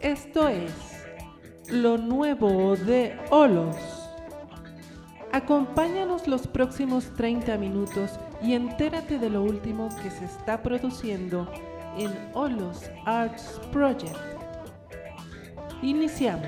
Esto es lo nuevo de Olos. Acompáñanos los próximos 30 minutos y entérate de lo último que se está produciendo en Olos Arts Project. Iniciamos.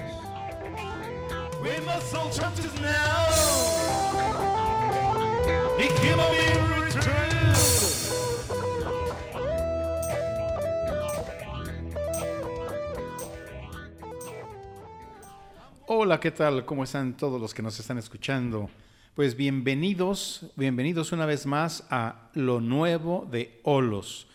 Hola, ¿qué tal? ¿Cómo están todos los que nos están escuchando? Pues bienvenidos, bienvenidos una vez más a Lo Nuevo de Olos.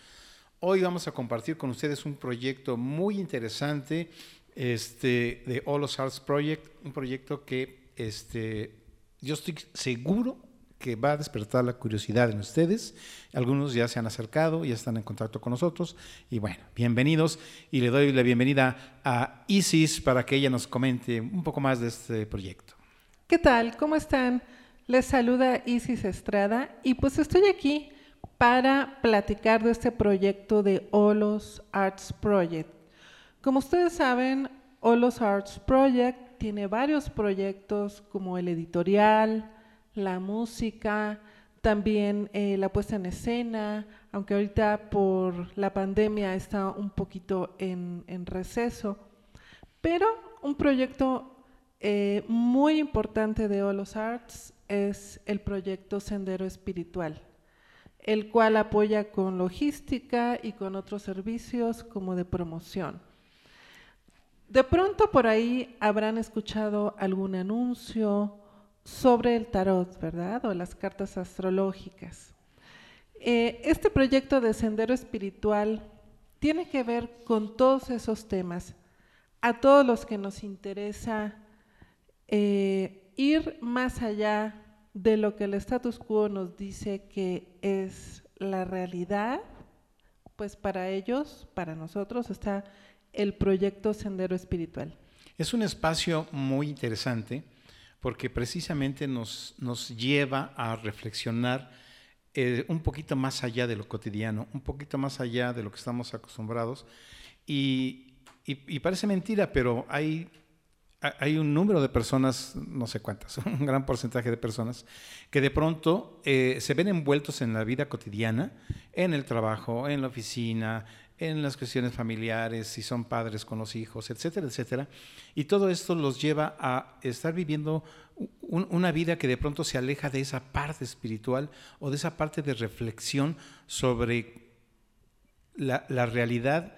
Hoy vamos a compartir con ustedes un proyecto muy interesante este, de Olos Arts Project, un proyecto que este, yo estoy seguro que va a despertar la curiosidad en ustedes. Algunos ya se han acercado, ya están en contacto con nosotros. Y bueno, bienvenidos. Y le doy la bienvenida a Isis para que ella nos comente un poco más de este proyecto. ¿Qué tal? ¿Cómo están? Les saluda Isis Estrada y pues estoy aquí para platicar de este proyecto de Olos Arts Project. Como ustedes saben, Olos Arts Project tiene varios proyectos como el editorial, la música, también eh, la puesta en escena, aunque ahorita por la pandemia está un poquito en, en receso, pero un proyecto eh, muy importante de Olos Arts es el proyecto Sendero Espiritual, el cual apoya con logística y con otros servicios como de promoción. De pronto por ahí habrán escuchado algún anuncio sobre el tarot, ¿verdad? O las cartas astrológicas. Eh, este proyecto de Sendero Espiritual tiene que ver con todos esos temas. A todos los que nos interesa eh, ir más allá de lo que el status quo nos dice que es la realidad, pues para ellos, para nosotros, está el proyecto Sendero Espiritual. Es un espacio muy interesante porque precisamente nos, nos lleva a reflexionar eh, un poquito más allá de lo cotidiano, un poquito más allá de lo que estamos acostumbrados. Y, y, parece mentira, pero hay, hay un número de personas, no sé cuántas, un gran porcentaje de personas, que de pronto eh, se ven envueltos en la vida cotidiana, en el trabajo, en la oficina, en las cuestiones familiares, si son padres con los hijos, etcétera, etcétera. Y todo esto los lleva a estar viviendo un, una vida que de pronto se aleja de esa parte espiritual o de esa parte de reflexión sobre la, la realidad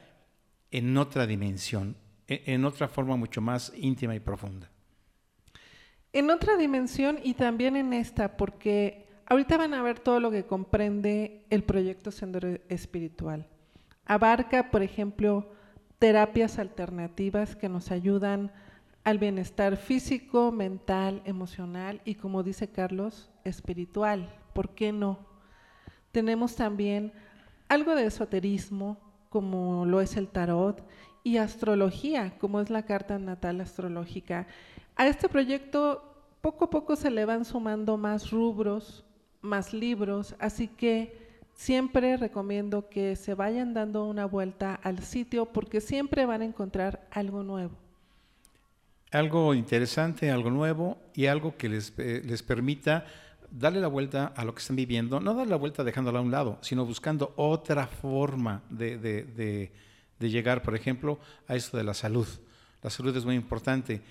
en otra dimensión, en, en otra forma mucho más íntima y profunda. En otra dimensión y también en esta, porque ahorita van a ver todo lo que comprende el proyecto Sendero Espiritual. Abarca, por ejemplo, terapias alternativas que nos ayudan al bienestar físico, mental, emocional y, como dice Carlos, espiritual. ¿Por qué no? Tenemos también algo de esoterismo, como lo es el tarot, y astrología, como es la carta natal astrológica. A este proyecto poco a poco se le van sumando más rubros, más libros, así que siempre recomiendo que se vayan dando una vuelta al sitio porque siempre van a encontrar algo nuevo. Algo interesante, algo nuevo y algo que les, eh, les permita darle la vuelta a lo que están viviendo, no darle la vuelta dejándolo a un lado, sino buscando otra forma de, de, de, de llegar, por ejemplo, a esto de la salud. La salud es muy importante.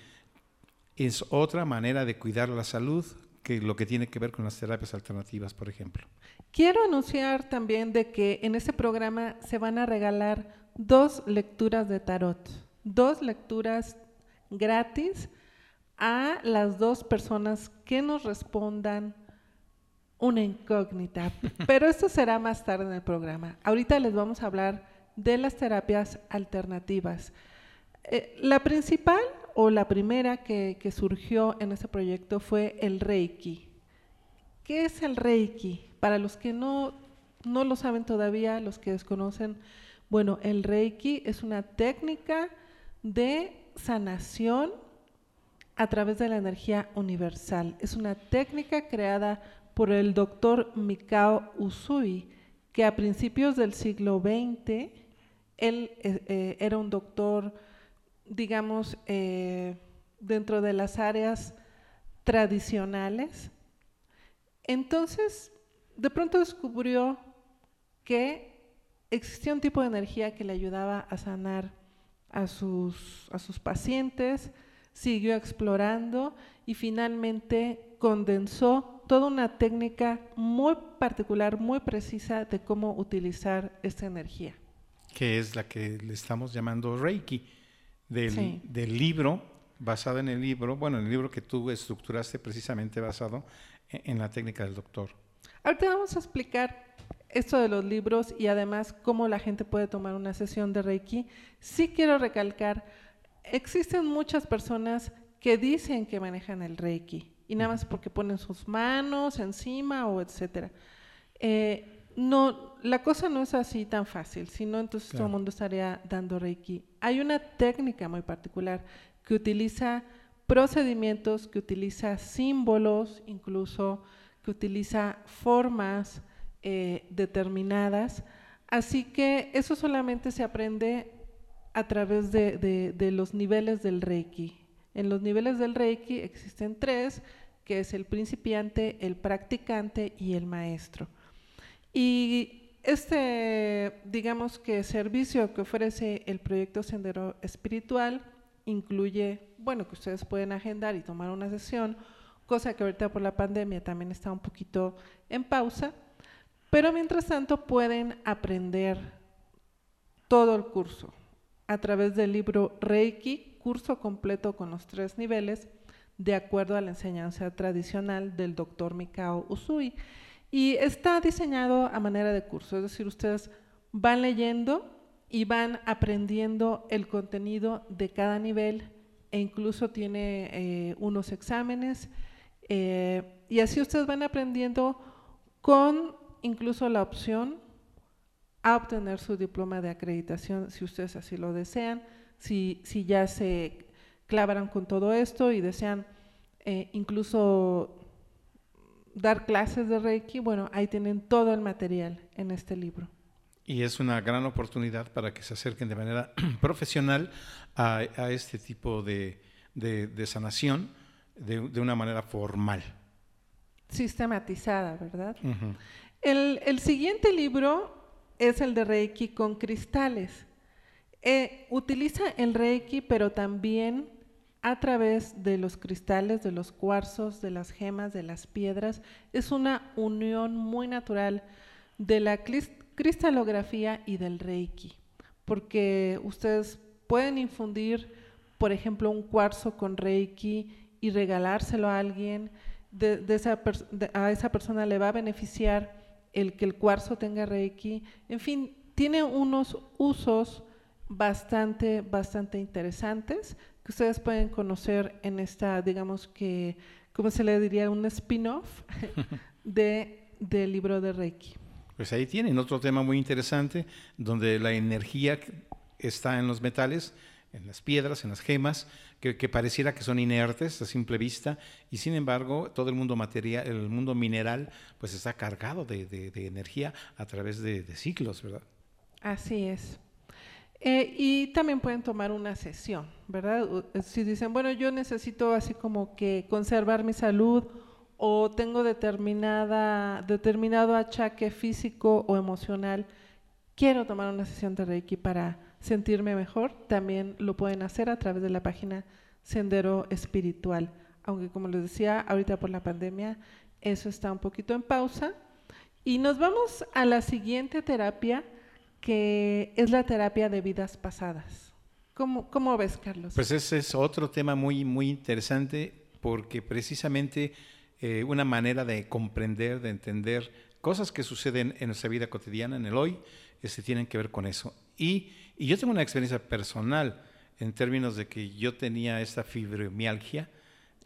Es otra manera de cuidar la salud que lo que tiene que ver con las terapias alternativas, por ejemplo. Quiero anunciar también de que en este programa se van a regalar dos lecturas de tarot, dos lecturas gratis a las dos personas que nos respondan una incógnita. Pero esto será más tarde en el programa. Ahorita les vamos a hablar de las terapias alternativas. Eh, la principal o la primera que, que surgió en este proyecto fue el Reiki. ¿Qué es el Reiki? Para los que no, no lo saben todavía, los que desconocen, bueno, el Reiki es una técnica de sanación a través de la energía universal. Es una técnica creada por el doctor Mikao Usui, que a principios del siglo XX Él eh, eh, era un doctor, digamos, eh, dentro de las áreas tradicionales. Entonces, de pronto descubrió que existía un tipo de energía que le ayudaba a sanar a sus, a sus pacientes, siguió explorando y finalmente condensó toda una técnica muy particular, muy precisa de cómo utilizar esta energía. Que es la que le estamos llamando Reiki, del, Sí. del libro, basado en el libro, bueno, el libro que tú estructuraste precisamente basado en, en la técnica del doctor. Ahorita vamos a explicar esto de los libros y además cómo la gente puede tomar una sesión de Reiki. Sí quiero recalcar, existen muchas personas que dicen que manejan el Reiki y nada más porque ponen sus manos encima o etcétera. Eh, no, la cosa no es así tan fácil, sino entonces todo Claro. el mundo estaría dando Reiki. Hay una técnica muy particular que utiliza procedimientos, que utiliza símbolos, incluso que utiliza formas eh, determinadas. Así que eso solamente se aprende a través de, de- los niveles del Reiki. En los niveles del Reiki existen tres, que es el principiante, el practicante y el maestro. Y este, digamos que servicio que ofrece el proyecto Sendero Espiritual incluye, bueno, que ustedes pueden agendar y tomar una sesión, cosa que ahorita por la pandemia también está un poquito en pausa, pero mientras tanto pueden aprender todo el curso a través del libro Reiki, curso completo con los tres niveles, de acuerdo a la enseñanza tradicional del doctor Mikao Usui. Y está diseñado a manera de curso, es decir, ustedes van leyendo y van aprendiendo el contenido de cada nivel e incluso tiene eh, unos exámenes eh, y así ustedes van aprendiendo con incluso la opción a obtener su diploma de acreditación si ustedes así lo desean, si, si ya se clavaron con todo esto y desean eh, incluso dar clases de Reiki, bueno, ahí tienen todo el material en este libro. Y es una gran oportunidad para que se acerquen de manera profesional a, a este tipo de, de- de sanación de, de una manera formal. Sistematizada, ¿verdad? El, el siguiente libro es el de Reiki con cristales. Eh, utiliza el Reiki, pero también a través de los cristales, de los cuarzos, de las gemas, de las piedras. Es una unión muy natural de la cristalografía y del Reiki, porque ustedes pueden infundir, por ejemplo, un cuarzo con Reiki y regalárselo a alguien. De, de esa pers- de- a esa persona le va a beneficiar el que el cuarzo tenga Reiki. En fin, tiene unos usos bastante, bastante interesantes que ustedes pueden conocer en esta, digamos que, ¿cómo se le diría? Un spin-off de, del libro de Reiki. Pues ahí tienen otro tema muy interesante, donde la energía está en los metales, en las piedras, en las gemas, que, que pareciera que son inertes a simple vista, y sin embargo todo el mundo material, el mundo mineral, pues está cargado de, de- de energía a través de, de ciclos, ¿verdad? Así es. Eh, y también pueden tomar una sesión, ¿verdad? Eh, Si dicen, bueno, yo necesito así como que conservar mi salud o tengo determinada, determinado achaque físico o emocional, quiero tomar una sesión de Reiki para sentirme mejor, también lo pueden hacer a través de la página Sendero Espiritual. Aunque como les decía, ahorita por la pandemia eso está un poquito en pausa. Y nos vamos a la siguiente terapia, que es la terapia de vidas pasadas. ¿Cómo, cómo ves, Carlos? Pues ese es otro tema muy, muy interesante porque precisamente eh, una manera de comprender, de entender cosas que suceden en nuestra vida cotidiana, en el hoy, este, tienen que ver con eso. Y, y yo tengo una experiencia personal en términos de que yo tenía esta fibromialgia,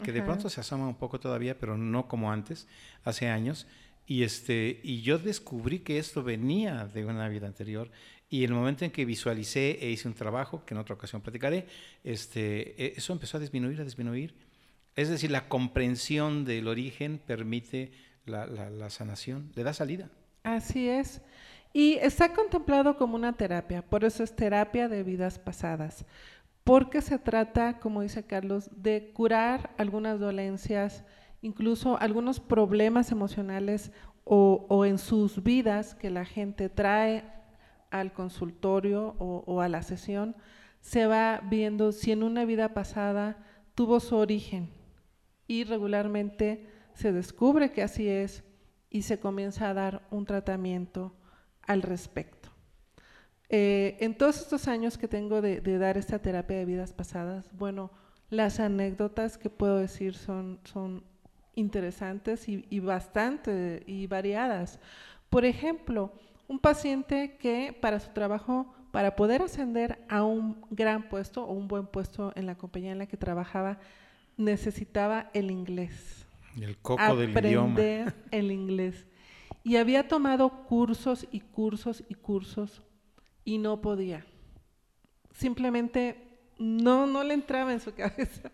que de pronto se asoma un poco todavía, pero no como antes, hace años. Y, este, y yo descubrí que esto venía de una vida anterior. Y el momento en que visualicé e hice un trabajo, que en otra ocasión platicaré, este, e- eso empezó a disminuir, a disminuir. Es decir, la comprensión del origen permite la, la- la sanación, le da salida. Así es. Y está contemplado como una terapia, por eso es terapia de vidas pasadas, porque se trata, como dice Carlos, de curar algunas dolencias, incluso algunos problemas emocionales o, en sus vidas que la gente trae al consultorio o, o a la sesión, se va viendo si en una vida pasada tuvo su origen y regularmente se descubre que así es y se comienza a dar un tratamiento al respecto. Eh, en todos estos años que tengo de, de, dar esta terapia de vidas pasadas, bueno, las anécdotas que puedo decir son, son interesantes y, y bastante y variadas. Por ejemplo, un paciente que para su trabajo, para poder ascender a un gran puesto o un buen puesto en la compañía en la que trabajaba, necesitaba el inglés. El coco del idioma. Aprender el inglés. Y había tomado cursos y cursos y cursos y no podía. Simplemente no, no le entraba en su cabeza.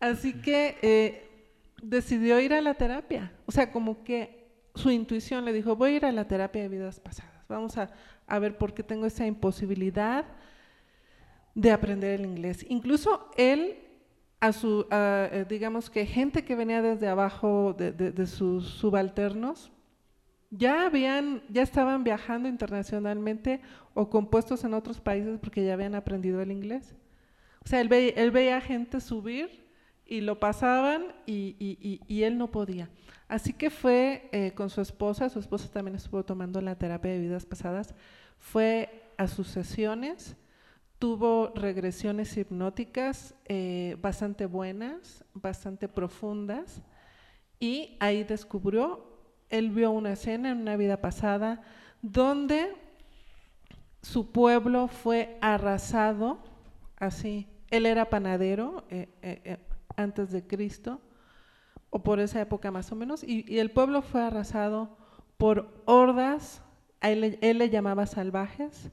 Así que eh, decidió ir a la terapia. O sea, como que su intuición le dijo, voy a ir a la terapia de vidas pasadas. Vamos a, a ver por qué tengo esa imposibilidad de aprender el inglés. Incluso él a su, eh, digamos que gente que venía desde abajo de, de, sus subalternos, ya habían, ya estaban viajando internacionalmente o compuestos en otros países porque ya habían aprendido el inglés. O sea, él, ve, él veía gente subir y lo pasaban y, él no podía. Así que fue eh, con su esposa, su esposa también estuvo tomando la terapia de vidas pasadas, fue a sus sesiones, tuvo regresiones hipnóticas eh, bastante buenas, bastante profundas, y ahí descubrió, él vio una escena en una vida pasada donde su pueblo fue arrasado, así, él era panadero eh, eh, eh, antes de Cristo, o por esa época más o menos, y, el pueblo fue arrasado por hordas, él, él le llamaba salvajes,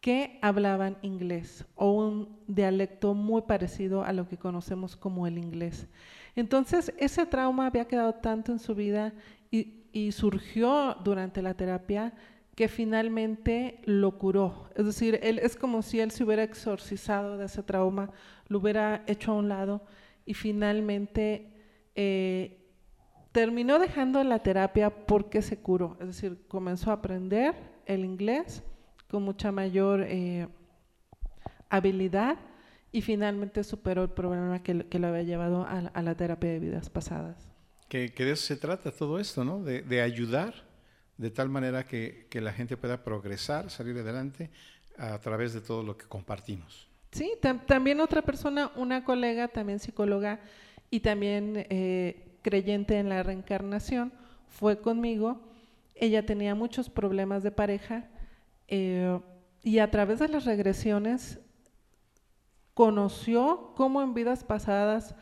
que hablaban inglés o un dialecto muy parecido a lo que conocemos como el inglés. Entonces, ese trauma había quedado tanto en su vida y, y surgió durante la terapia que finalmente lo curó. Es decir, él, es como si él se hubiera exorcizado de ese trauma, lo hubiera hecho a un lado y finalmente eh, terminó dejando la terapia porque se curó. Es decir, comenzó a aprender el inglés con mucha mayor eh, habilidad y finalmente superó el problema que, que lo había llevado a, a, la terapia de vidas pasadas. Que, que de eso se trata todo esto, ¿no? De, de ayudar de tal manera que, que, la gente pueda progresar, salir adelante a través de todo lo que compartimos. Sí, tam también otra persona, una colega, también psicóloga y también eh, creyente en la reencarnación, fue conmigo. Ella tenía muchos problemas de pareja eh, y a través de las regresiones conoció cómo en vidas pasadas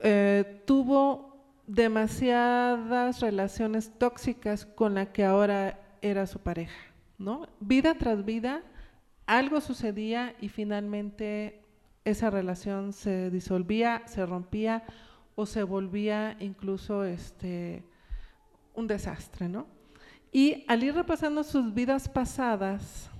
eh, tuvo demasiadas relaciones tóxicas con la que ahora era su pareja, ¿no? Vida tras vida, algo sucedía y finalmente esa relación se disolvía, se rompía o se volvía incluso este, un desastre, ¿no? Y al ir repasando sus vidas pasadas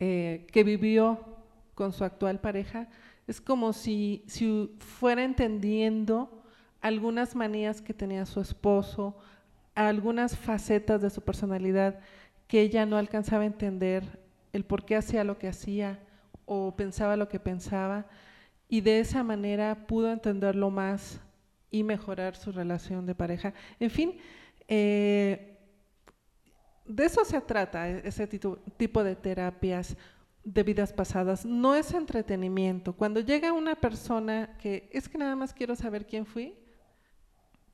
eh, que vivió con su actual pareja, es como si, si fuera entendiendo algunas manías que tenía su esposo, algunas facetas de su personalidad que ella no alcanzaba a entender, el por qué hacía lo que hacía o pensaba lo que pensaba, y de esa manera pudo entenderlo más y mejorar su relación de pareja. En fin, eh, de eso se trata, e-, ese tipo de terapias de vidas pasadas. No es entretenimiento. Cuando llega una persona que es que nada más quiero saber quién fui,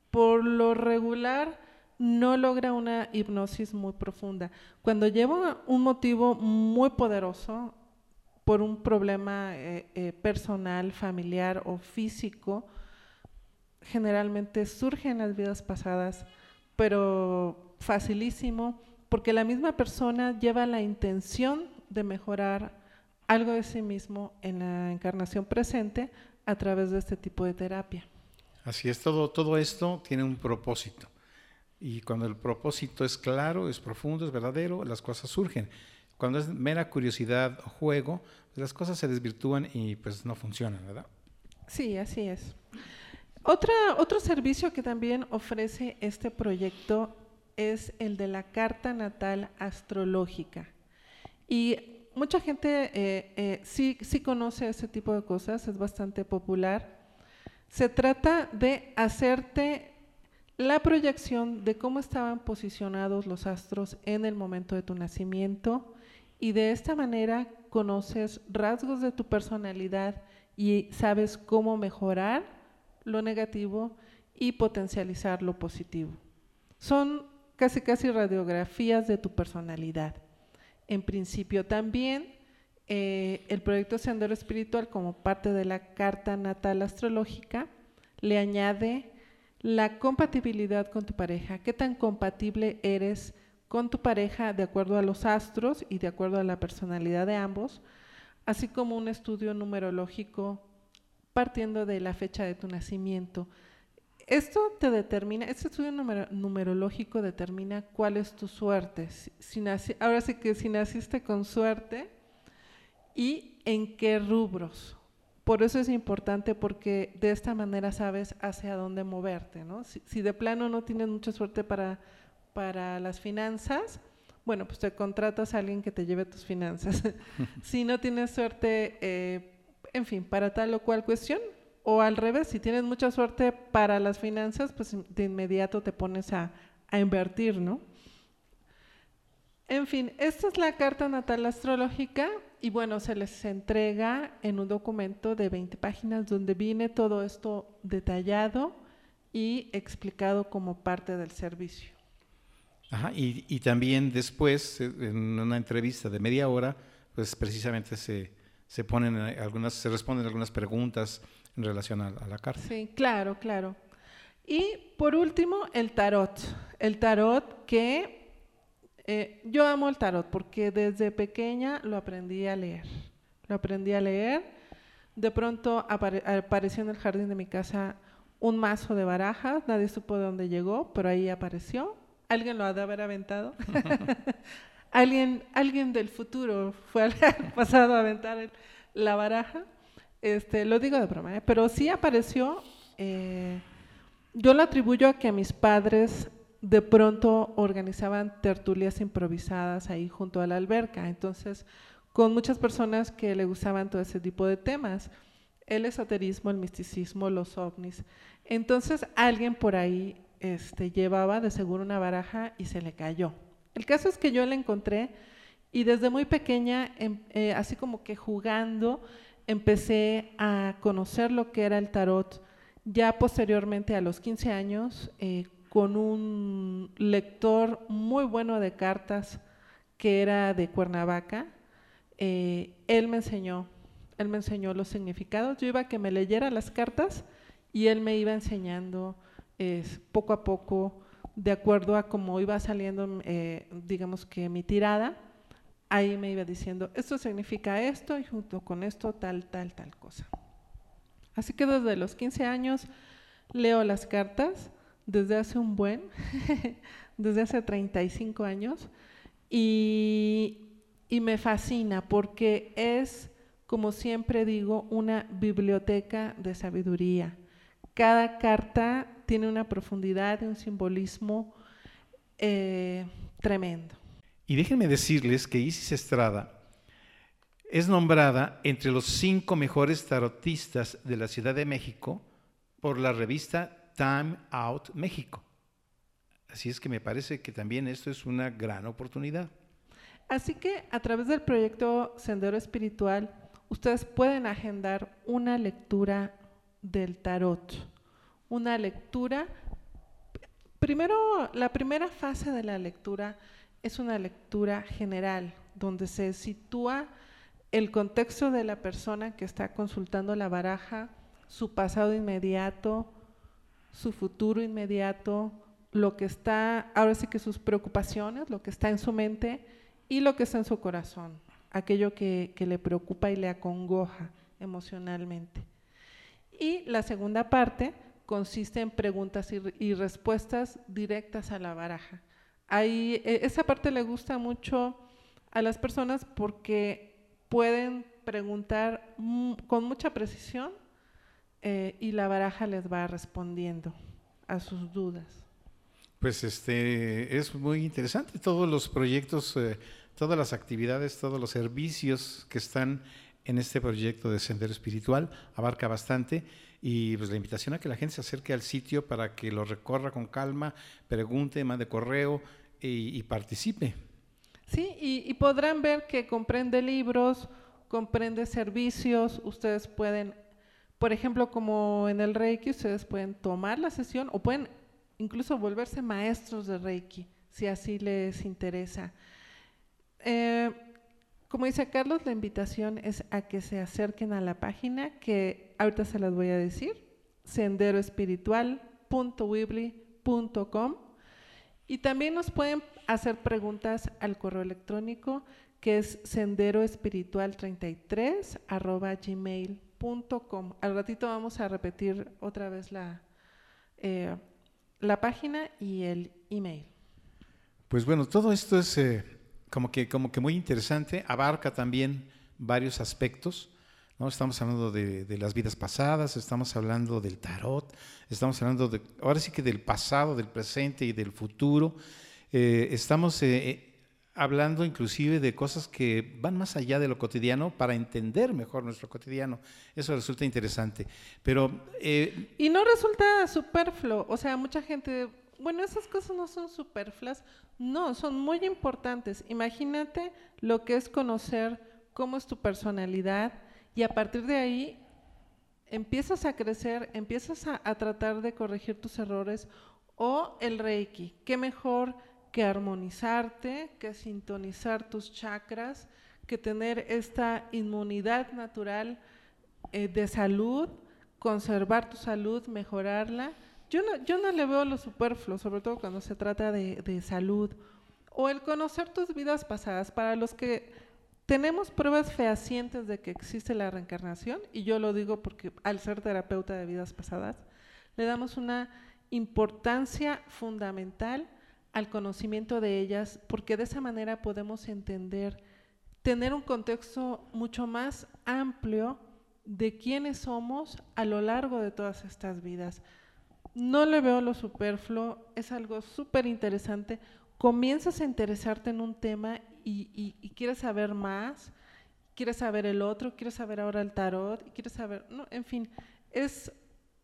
por lo regular no logra una hipnosis muy profunda. Cuando lleva un motivo muy poderoso por un problema eh, eh, personal, familiar o físico, generalmente surge en las vidas pasadas, pero facilísimo porque la misma persona lleva la intención de mejorar algo de sí mismo en la encarnación presente a través de este tipo de terapia. Así es, todo, todo esto tiene un propósito. Y cuando el propósito es claro, es profundo, es verdadero, las cosas surgen. Cuando es mera curiosidad o juego, pues las cosas se desvirtúan y pues no funcionan, ¿verdad? Sí, así es. Otra, otro servicio que también ofrece este proyecto es el de la carta natal astrológica. Y mucha gente eh, eh, sí, sí conoce ese tipo de cosas, es bastante popular. Se trata de hacerte la proyección de cómo estaban posicionados los astros en el momento de tu nacimiento y de esta manera conoces rasgos de tu personalidad y sabes cómo mejorar lo negativo y potencializar lo positivo. Son casi casi radiografías de tu personalidad. En principio también eh, el proyecto Sendero Espiritual como parte de la carta natal astrológica le añade la compatibilidad con tu pareja, qué tan compatible eres con tu pareja de acuerdo a los astros y de acuerdo a la personalidad de ambos, así como un estudio numerológico partiendo de la fecha de tu nacimiento. Esto te determina, este estudio numerológico determina cuál es tu suerte. Si, ahora sí que si naciste con suerte y en qué rubros. Por eso es importante porque de esta manera sabes hacia dónde moverte. ¿no? Si, de plano no tienes mucha suerte para, para las finanzas, bueno, pues te contratas a alguien que te lleve tus finanzas. si no tienes suerte, eh, en fin, para tal o cual cuestión, o al revés, si tienes mucha suerte para las finanzas, pues de inmediato te pones a, a invertir, ¿no? En fin, esta es la carta natal astrológica y bueno, se les entrega en un documento de 20 páginas donde viene todo esto detallado y explicado como parte del servicio. Ajá, y, y también después, eh, en una entrevista de media hora, pues precisamente se, se ponen algunas, se responden algunas preguntas en relación a, a, la carta. Sí, claro, claro. Y por último, el tarot. El tarot que eh, yo amo el tarot porque desde pequeña lo aprendí a leer. Lo aprendí a leer. De pronto apareció en el jardín de mi casa un mazo de barajas. Nadie supo de dónde llegó, pero ahí apareció. Alguien lo ha de haber aventado. alguien, alguien del futuro fue al pasado a aventar la baraja. Este, lo digo de broma, ¿eh? pero sí apareció. Eh, yo lo atribuyo a que mis padres de pronto organizaban tertulias improvisadas ahí junto a la alberca. Entonces, con muchas personas que le gustaban todo ese tipo de temas, el esoterismo, el misticismo, los ovnis. Entonces, alguien por ahí este, llevaba de seguro una baraja y se le cayó. El caso es que yo la encontré y desde muy pequeña, em, eh, así como que jugando, empecé a conocer lo que era el tarot. Ya posteriormente, a los 15 años, eh, con un lector muy bueno de cartas que era de Cuernavaca. Eh, él me enseñó, él me enseñó los significados. Yo iba a que me leyera las cartas y él me iba enseñando poco a poco, de acuerdo a cómo iba saliendo, eh, digamos que mi tirada, ahí me iba diciendo, esto significa esto y junto con esto tal, tal, tal cosa. Así que desde los 15 años leo las cartas desde hace un buen, desde hace 35 años, y, y me fascina porque es, como siempre digo, una biblioteca de sabiduría. Cada carta tiene una profundidad y un simbolismo eh, tremendo. Y déjenme decirles que Isis Estrada es nombrada entre los cinco mejores tarotistas de la Ciudad de México por la revista Time Out México. Así es que me parece que también esto es una gran oportunidad. Así que a través del proyecto Sendero Espiritual, ustedes pueden agendar una lectura del tarot. Una lectura, primero, la primera fase de la lectura es una lectura general, donde se sitúa el contexto de la persona que está consultando la baraja, su pasado inmediato, su futuro inmediato, lo que está, ahora sí que sus preocupaciones, lo que está en su mente y lo que está en su corazón, aquello que, le preocupa y le acongoja emocionalmente. Y la segunda parte consiste en preguntas y, re- y respuestas directas a la baraja. Ahí, eh, esa parte le gusta mucho a las personas porque pueden preguntar con mucha precisión eh, y la baraja les va respondiendo a sus dudas. Pues este es muy interesante todos los proyectos, eh, todas las actividades, todos los servicios que están en este proyecto de Sendero Espiritual abarca bastante y pues la invitación a que la gente se acerque al sitio para que lo recorra con calma, pregunte, mande correo y, participe. Sí, y, podrán ver que comprende libros, comprende servicios, ustedes pueden, por ejemplo, como en el Reiki, ustedes pueden tomar la sesión o pueden incluso volverse maestros de Reiki, si así les interesa. Eh, como dice Carlos, la invitación es a que se acerquen a la página que ahorita se las voy a decir, senderoespiritual.weebly.com y también nos pueden hacer preguntas al correo electrónico que es senderoespiritual33 arroba gmail.com. Al ratito vamos a repetir otra vez la, eh, la página y el email. Pues bueno, todo esto es eh, como, que, como que muy interesante, abarca también varios aspectos. Estamos hablando de, las vidas pasadas, estamos hablando del tarot, estamos hablando de, ahora sí que del pasado, del presente y del futuro. Eh, estamos eh, eh, hablando inclusive de cosas que van más allá de lo cotidiano para entender mejor nuestro cotidiano. Eso resulta interesante. Pero Y no resulta superfluo, o sea, mucha gente, bueno, esas cosas no son superfluas, no, son muy importantes. Imagínate lo que es conocer cómo es tu personalidad y a partir de ahí empiezas a crecer, empiezas a, tratar de corregir tus errores o el Reiki. ¿Qué mejor que armonizarte, que sintonizar tus chakras, que tener esta inmunidad natural eh, de salud, conservar tu salud, mejorarla? Yo no, yo no le veo lo superfluo, sobre todo cuando se trata de salud. O el conocer tus vidas pasadas. Para los que tenemos pruebas fehacientes de que existe la reencarnación, y yo lo digo porque al ser terapeuta de vidas pasadas, le damos una importancia fundamental al conocimiento de ellas, porque de esa manera podemos entender, tener un contexto mucho más amplio de quiénes somos a lo largo de todas estas vidas. No le veo lo superfluo, es algo súper interesante. Comienzas a interesarte en un tema y, y- y quieres saber más, quieres saber el otro, quieres saber ahora el tarot, quieres saber, no, en fin, es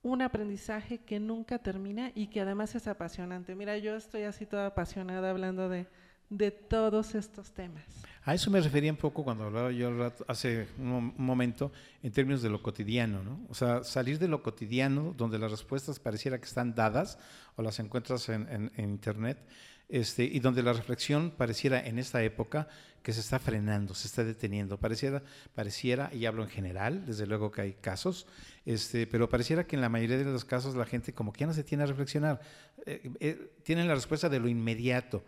un aprendizaje que nunca termina y que además es apasionante. Mira, yo estoy así toda apasionada hablando de, de todos estos temas. A eso me refería un poco cuando hablaba yo hace un momento en términos de lo cotidiano, ¿no? O sea, salir de lo cotidiano, donde las respuestas pareciera que están dadas o las encuentras en, en- en internet, este, y donde la reflexión pareciera en esta época que se está frenando, se está deteniendo. Pareciera, pareciera, y hablo en general, desde luego que hay casos, este, pero pareciera que en la mayoría de los casos la gente como que ya no se tiene a reflexionar. Eh, eh, tienen la respuesta de lo inmediato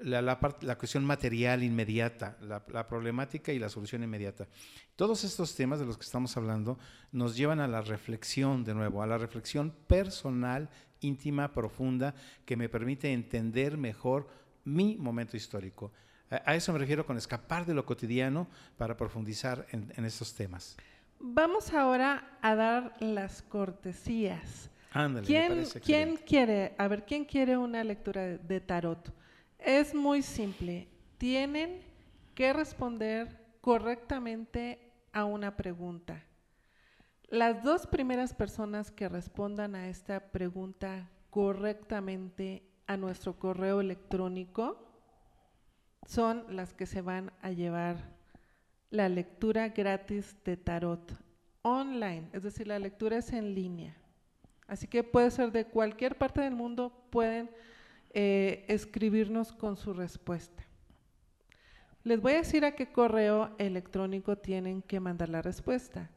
la, la, part- la cuestión material inmediata, la, la problemática y la solución inmediata. Todos estos temas de los que estamos hablando nos llevan a la reflexión de nuevo, a la reflexión personal, íntima, profunda, que me permite entender mejor mi momento histórico. A, a eso me refiero con escapar de lo cotidiano para profundizar en, en estos temas. Vamos ahora a dar las cortesías. Ándale, me ¿Quién, parece quién quiere, a ver, quién quiere una lectura de tarot? Es muy simple. Tienen que responder correctamente a una pregunta. Las dos primeras personas que respondan a esta pregunta correctamente a nuestro correo electrónico son las que se van a llevar la lectura gratis de tarot online, es decir, la lectura es en línea. Así que puede ser de cualquier parte del mundo, pueden eh, escribirnos con su respuesta. Les voy a decir a qué correo electrónico tienen que mandar la respuesta.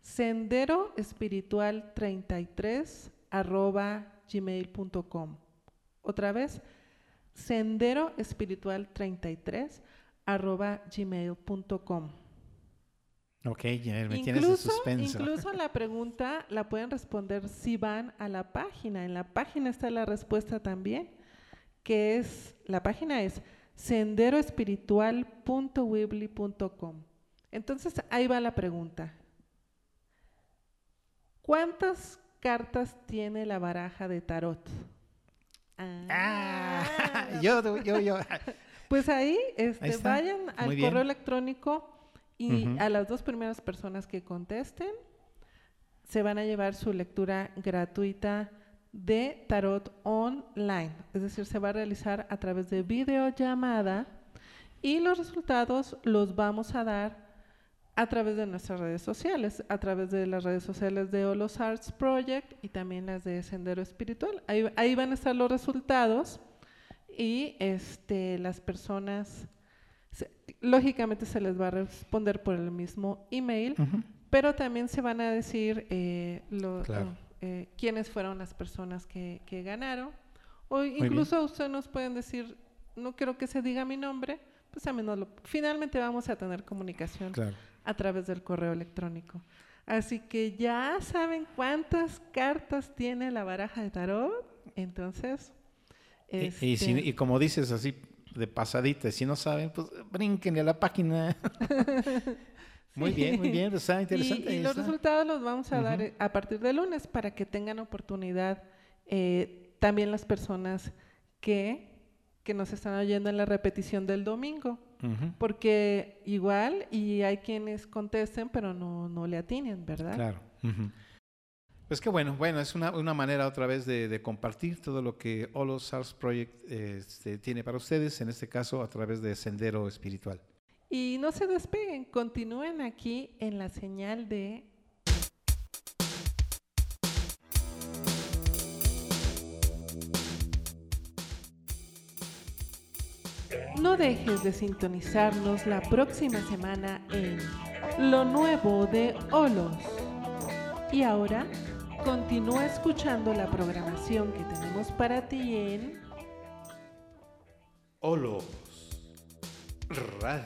Sendero espiritual 33 arroba gmail.com. Otra vez, sendero espiritual 33 arroba gmail.com. Ok, ya me tienes Incluso, suspenso. incluso la pregunta la pueden responder si van a la página. En la página está la respuesta también, que es, la página es senderoespiritual.weebly.com. Entonces ahí va la pregunta. ¿Cuántas cartas tiene la baraja de tarot? Ah, yo, yo, yo. Pues ahí, este, Ahí vayan al correo electrónico y Ujú. a las dos primeras personas que contesten se van a llevar su lectura gratuita de tarot online. Es decir, se va a realizar a través de videollamada y los resultados los vamos a dar a través de nuestras redes sociales, a través de las redes sociales de Olos Arts Project y también las de Sendero Espiritual. Ahí, ahí van a estar los resultados y este, las personas, lógicamente se les va a responder por el mismo email, pero también se van a decir eh, lo- Claro. eh, quiénes fueron las personas que, que ganaron. O incluso ustedes nos pueden decir, no quiero que se diga mi nombre, pues también nos lo... Finalmente vamos a tener comunicación Claro. a través del correo electrónico. Así que ya saben cuántas cartas tiene la baraja de tarot. Entonces, Y- Y, este, si- y como dices así de pasadita, si no saben, pues brinquen a la página. muy Sí. bien, muy bien, está interesante. y los está. resultados los vamos a dar eh, a partir de lunes para que tengan oportunidad eh, también las personas que, que nos están oyendo en la repetición del domingo. Porque igual, y hay quienes contesten, pero no, no le atinen, ¿verdad? Claro. Pues qué bueno, bueno, es una, una manera otra vez de, compartir todo lo que Holo SARS Project este, tiene para ustedes, en este caso a través de Sendero Espiritual. Y no se despeguen, continúen aquí en la señal de... No dejes de sintonizarnos la próxima semana en Lo Nuevo de Olos. Y ahora, Continúa escuchando la programación que tenemos para ti en Olos Radio.